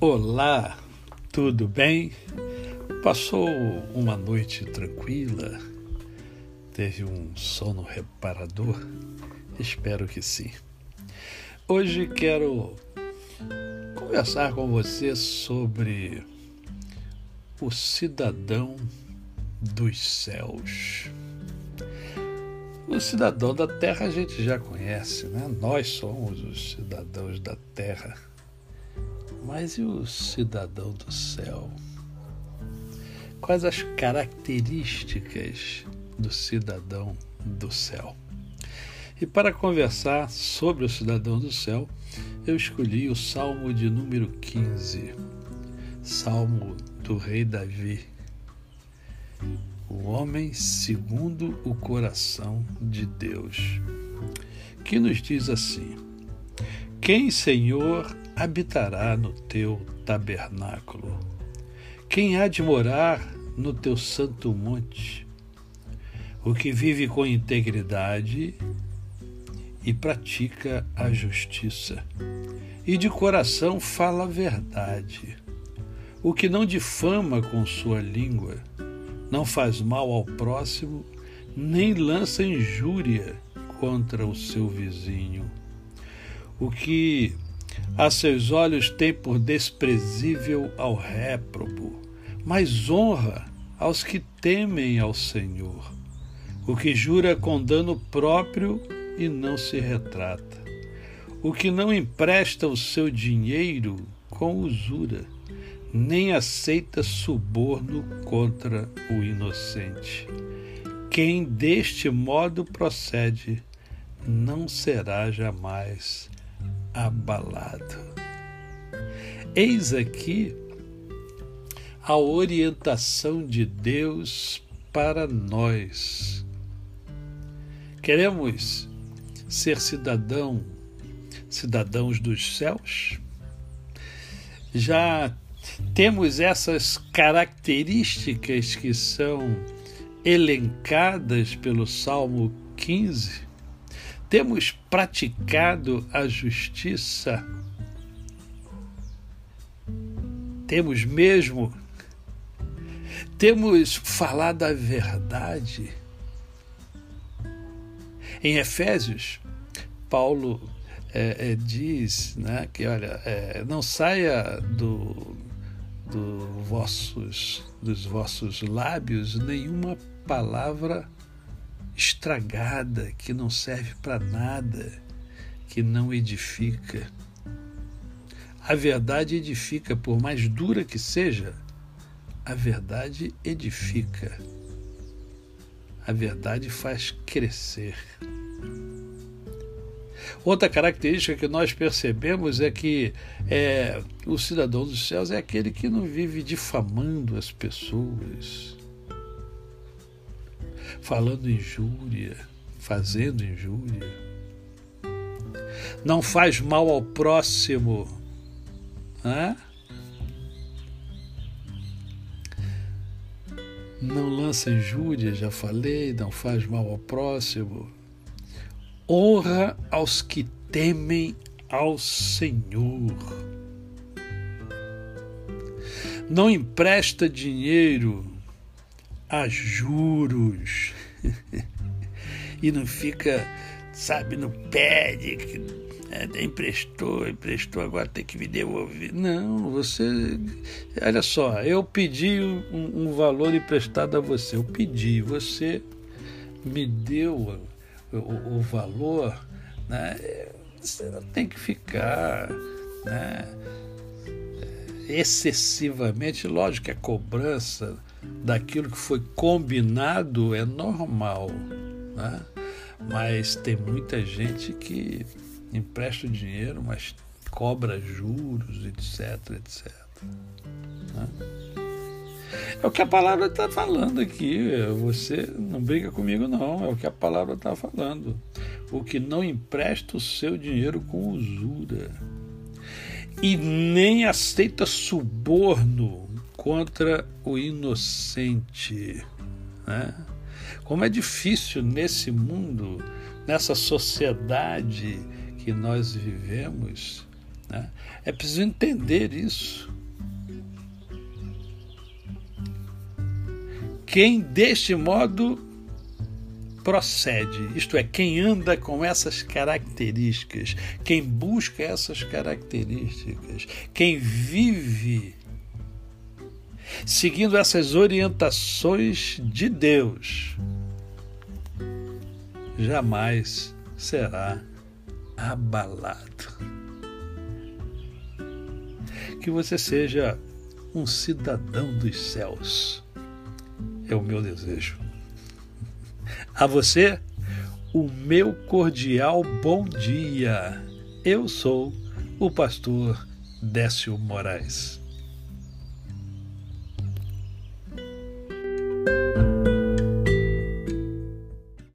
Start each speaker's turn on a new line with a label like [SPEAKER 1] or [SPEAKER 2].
[SPEAKER 1] Olá, tudo bem? Passou uma noite tranquila? Teve um sono reparador? Espero que sim. Hoje quero conversar com você sobre o cidadão dos céus. O cidadão da terra a gente já conhece, né? Nós somos os cidadãos da terra mas e o cidadão do céu? Quais as características do cidadão do céu? E para conversar sobre o cidadão do céu, eu escolhi o Salmo de número 15, Salmo do Rei Davi. O homem segundo o coração de Deus, que nos diz assim: Quem, Senhor, habitará no teu tabernáculo? Quem há de morar no teu santo monte? O que vive com integridade e pratica a justiça, e de coração fala a verdade. O que não difama com sua língua, não faz mal ao próximo, nem lança injúria contra o seu vizinho. O que a seus olhos tem por desprezível ao réprobo, mas honra aos que temem ao Senhor. O que jura com dano próprio e não se retrata. O que não empresta o seu dinheiro com usura, nem aceita suborno contra o inocente. Quem deste modo procede não será jamais abalado. Eis aqui a orientação de Deus para nós. Queremos ser cidadão, cidadãos dos céus? Já temos essas características que são elencadas pelo Salmo 15? Temos praticado a justiça? Temos mesmo? Temos falado a verdade? Em Efésios, Paulo é, é, diz né, que, olha, é, não saia do, do vossos, dos vossos lábios nenhuma palavra estragada, que não serve para nada, que não edifica. A verdade edifica, por mais dura que seja, a verdade edifica. A verdade faz crescer. Outra característica que nós percebemos é que é, o cidadão dos céus é aquele que não vive difamando as pessoas falando injúria, fazendo injúria. Não faz mal ao próximo. Não lança injúria, já falei, não faz mal ao próximo. Honra aos que temem ao Senhor. Não empresta dinheiro a juros. e não fica, sabe, no pé de que é, emprestou, emprestou, agora tem que me devolver. Não, você. Olha só, eu pedi um, um valor emprestado a você, eu pedi, você me deu o, o, o valor, né? Você não tem que ficar. Né? excessivamente, lógico que a cobrança daquilo que foi combinado é normal, né? mas tem muita gente que empresta o dinheiro, mas cobra juros, etc, etc. Né? É o que a palavra está falando aqui. Você não briga comigo, não. É o que a palavra está falando. O que não empresta o seu dinheiro com usura e nem aceita suborno contra o inocente. Né? Como é difícil nesse mundo, nessa sociedade que nós vivemos, Né? É preciso entender isso. Quem deste modo procede, isto é, quem anda com essas características, quem busca essas características, quem vive seguindo essas orientações de Deus, jamais será abalado. Que você seja um cidadão dos céus. É o meu desejo. A você, o meu cordial bom dia. Eu sou o pastor Décio Moraes.